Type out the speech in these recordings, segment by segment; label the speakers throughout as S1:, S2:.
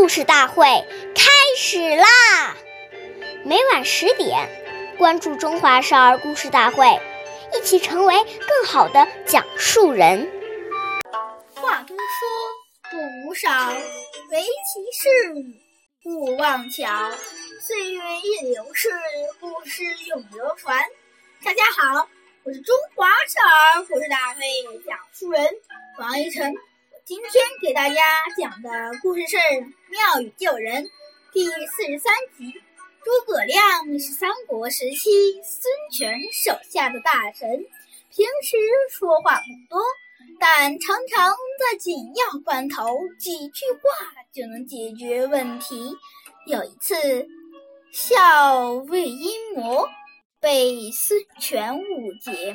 S1: 故事大会开始啦！每晚十点，关注《中华少儿故事大会》，一起成为更好的讲述人。
S2: 话多说，不少，唯其事，勿忘巧。岁月易流逝，故事永流传。大家好，我是中华少儿故事大会讲述人王一晨。今天给大家讲的故事是《妙语救人》第四十三集。诸葛亮是三国时期孙权手下的大臣，平时说话不多，但常常在紧要关头几句话就能解决问题。有一次，校尉阴谋被孙权误解，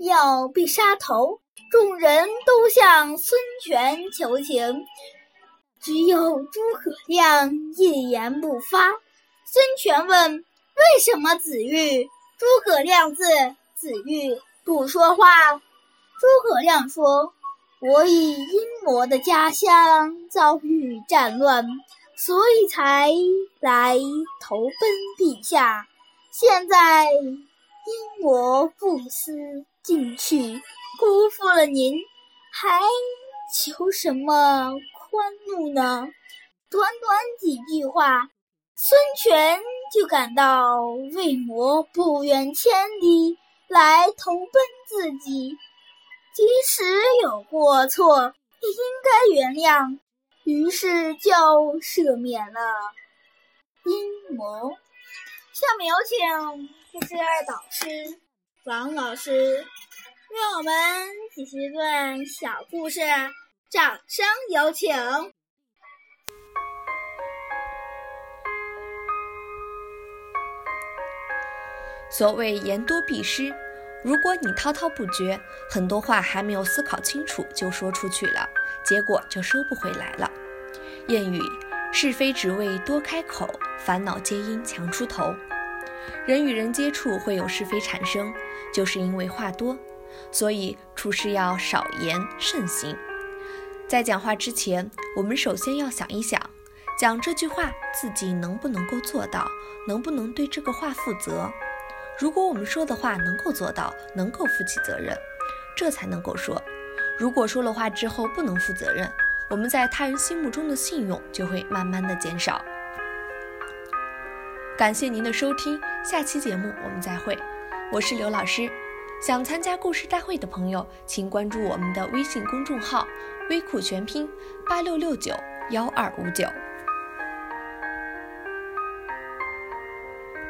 S2: 要被杀头。众人都向孙权求情，只有诸葛亮一言不发。孙权问：“为什么子玉？”诸葛亮字子玉不说话。诸葛亮说：“我以阴谋的家乡遭遇战乱，所以才来投奔陛下。现在阴谋不思进取。”辜负了您，还求什么宽怒呢？短短几句话，孙权就感到魏魔不远千里来投奔自己，即使有过错，也应该原谅，于是就赦免了阴谋。下面有请故事导师王老师。为我们继续段小故事，掌声有请。
S3: 所谓言多必失，如果你滔滔不绝，很多话还没有思考清楚就说出去了，结果就收不回来了。谚语：是非只为多开口，烦恼皆因强出头。人与人接触会有是非产生，就是因为话多。所以处事要少言慎行，在讲话之前，我们首先要想一想，讲这句话自己能不能够做到，能不能对这个话负责。如果我们说的话能够做到，能够负起责任，这才能够说。如果说了话之后不能负责任，我们在他人心目中的信用就会慢慢的减少。感谢您的收听，下期节目我们再会，我是刘老师。想参加故事大会的朋友，请关注我们的微信公众号“微库全拼八六六九幺二五九”。